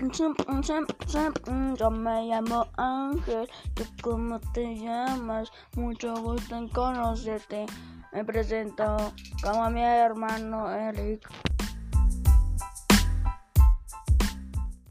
Mm, yo me llamo Ángel, ¿tú cómo te llamas? Mucho gusto en conocerte. Me presento como mi hermano Eric.